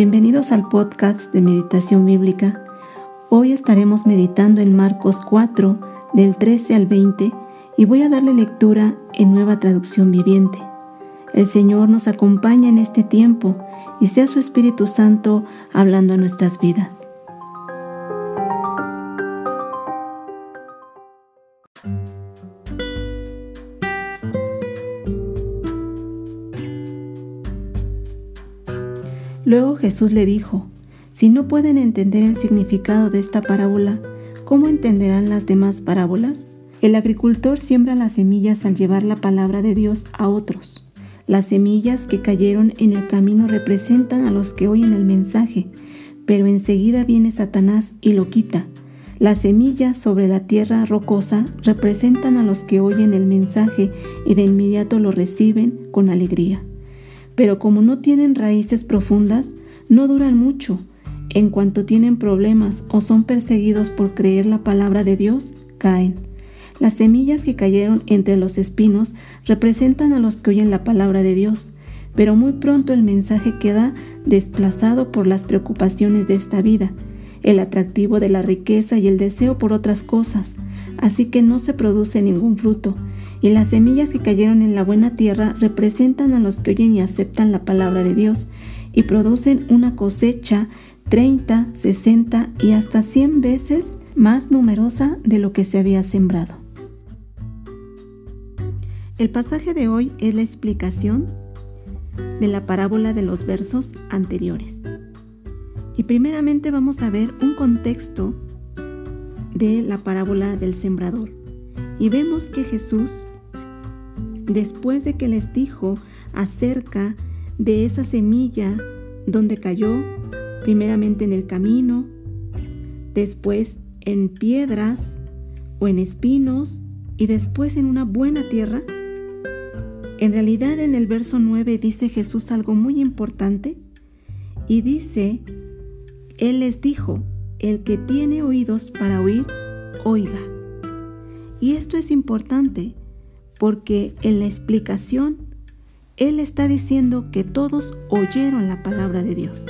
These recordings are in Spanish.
Bienvenidos al podcast de Meditación Bíblica. Hoy estaremos meditando en Marcos 4, del 13 al 20, y voy a darle lectura en nueva traducción viviente. El Señor nos acompaña en este tiempo y sea su Espíritu Santo hablando a nuestras vidas. Luego Jesús le dijo, si no pueden entender el significado de esta parábola, ¿cómo entenderán las demás parábolas? El agricultor siembra las semillas al llevar la palabra de Dios a otros. Las semillas que cayeron en el camino representan a los que oyen el mensaje, pero enseguida viene Satanás y lo quita. Las semillas sobre la tierra rocosa representan a los que oyen el mensaje y de inmediato lo reciben con alegría pero como no tienen raíces profundas, no duran mucho. En cuanto tienen problemas o son perseguidos por creer la palabra de Dios, caen. Las semillas que cayeron entre los espinos representan a los que oyen la palabra de Dios, pero muy pronto el mensaje queda desplazado por las preocupaciones de esta vida, el atractivo de la riqueza y el deseo por otras cosas, así que no se produce ningún fruto, y las semillas que cayeron en la buena tierra representan a los que oyen y aceptan la palabra de Dios y producen una cosecha 30, 60 y hasta 100 veces más numerosa de lo que se había sembrado. El pasaje de hoy es la explicación de la parábola de los versos anteriores. Y primeramente vamos a ver un contexto de la parábola del sembrador. Y vemos que Jesús después de que les dijo acerca de esa semilla donde cayó, primeramente en el camino, después en piedras o en espinos y después en una buena tierra, en realidad en el verso 9 dice Jesús algo muy importante y dice, Él les dijo, el que tiene oídos para oír, oiga. Y esto es importante porque en la explicación Él está diciendo que todos oyeron la palabra de Dios,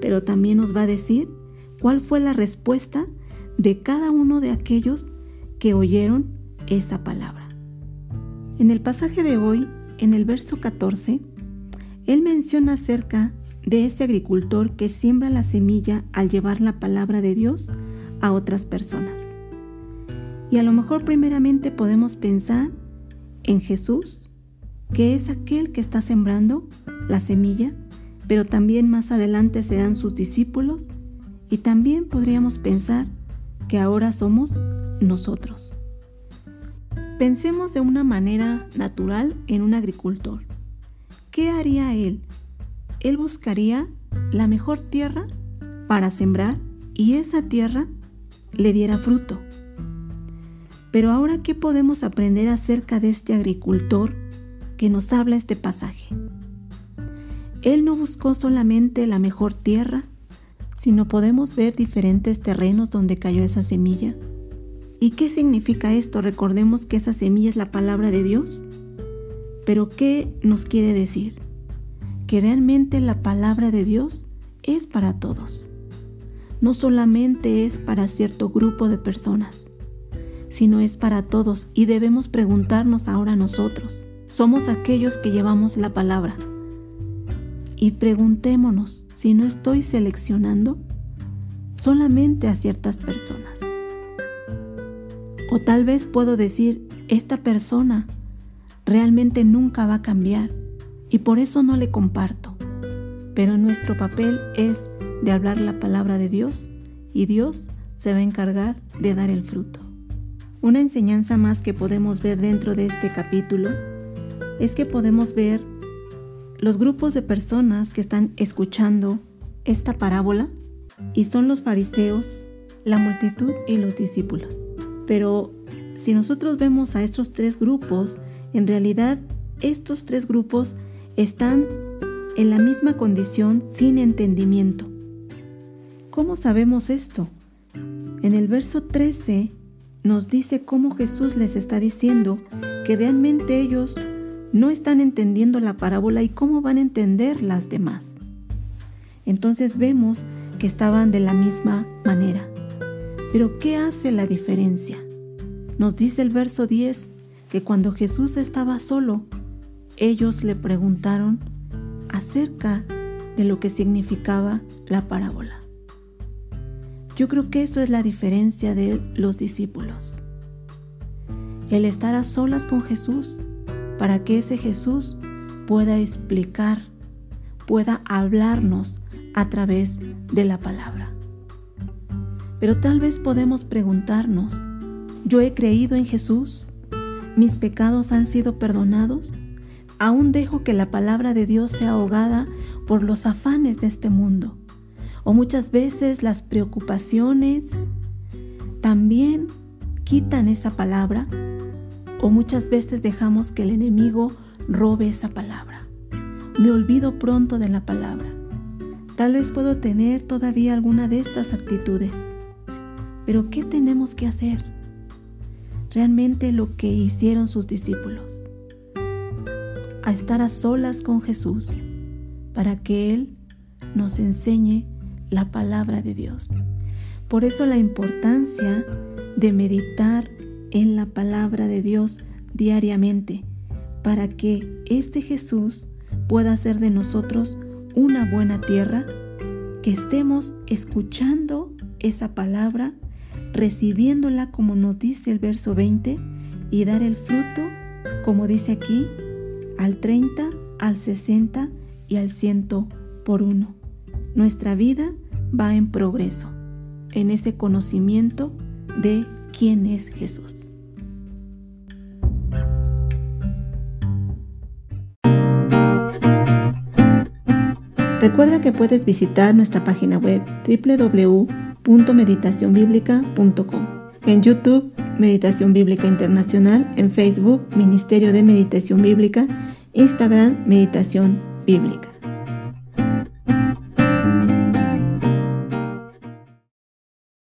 pero también nos va a decir cuál fue la respuesta de cada uno de aquellos que oyeron esa palabra. En el pasaje de hoy, en el verso 14, Él menciona acerca de ese agricultor que siembra la semilla al llevar la palabra de Dios a otras personas. Y a lo mejor primeramente podemos pensar en Jesús, que es aquel que está sembrando la semilla, pero también más adelante serán sus discípulos y también podríamos pensar que ahora somos nosotros. Pensemos de una manera natural en un agricultor. ¿Qué haría él? Él buscaría la mejor tierra para sembrar y esa tierra le diera fruto. Pero ahora, ¿qué podemos aprender acerca de este agricultor que nos habla este pasaje? Él no buscó solamente la mejor tierra, sino podemos ver diferentes terrenos donde cayó esa semilla. ¿Y qué significa esto? Recordemos que esa semilla es la palabra de Dios. Pero ¿qué nos quiere decir? Que realmente la palabra de Dios es para todos. No solamente es para cierto grupo de personas sino es para todos y debemos preguntarnos ahora nosotros. Somos aquellos que llevamos la palabra. Y preguntémonos si no estoy seleccionando solamente a ciertas personas. O tal vez puedo decir, esta persona realmente nunca va a cambiar y por eso no le comparto. Pero nuestro papel es de hablar la palabra de Dios y Dios se va a encargar de dar el fruto. Una enseñanza más que podemos ver dentro de este capítulo es que podemos ver los grupos de personas que están escuchando esta parábola y son los fariseos, la multitud y los discípulos. Pero si nosotros vemos a estos tres grupos, en realidad estos tres grupos están en la misma condición sin entendimiento. ¿Cómo sabemos esto? En el verso 13 nos dice cómo Jesús les está diciendo que realmente ellos no están entendiendo la parábola y cómo van a entender las demás. Entonces vemos que estaban de la misma manera. Pero ¿qué hace la diferencia? Nos dice el verso 10 que cuando Jesús estaba solo, ellos le preguntaron acerca de lo que significaba la parábola. Yo creo que eso es la diferencia de los discípulos. El estar a solas con Jesús para que ese Jesús pueda explicar, pueda hablarnos a través de la palabra. Pero tal vez podemos preguntarnos, ¿yo he creído en Jesús? ¿Mis pecados han sido perdonados? ¿Aún dejo que la palabra de Dios sea ahogada por los afanes de este mundo? ¿O muchas veces las preocupaciones también quitan esa palabra? ¿O muchas veces dejamos que el enemigo robe esa palabra? Me olvido pronto de la palabra. Tal vez puedo tener todavía alguna de estas actitudes. Pero ¿qué tenemos que hacer? Realmente lo que hicieron sus discípulos. A estar a solas con Jesús para que Él nos enseñe la palabra de Dios. Por eso la importancia de meditar en la palabra de Dios diariamente, para que este Jesús pueda hacer de nosotros una buena tierra, que estemos escuchando esa palabra, recibiéndola como nos dice el verso 20 y dar el fruto, como dice aquí, al 30, al 60 y al 100 por uno. Nuestra vida va en progreso, en ese conocimiento de quién es Jesús. Recuerda que puedes visitar nuestra página web www.meditacionbiblica.com. En YouTube, Meditación Bíblica Internacional. En Facebook, Ministerio de Meditación Bíblica. Instagram, Meditación Bíblica.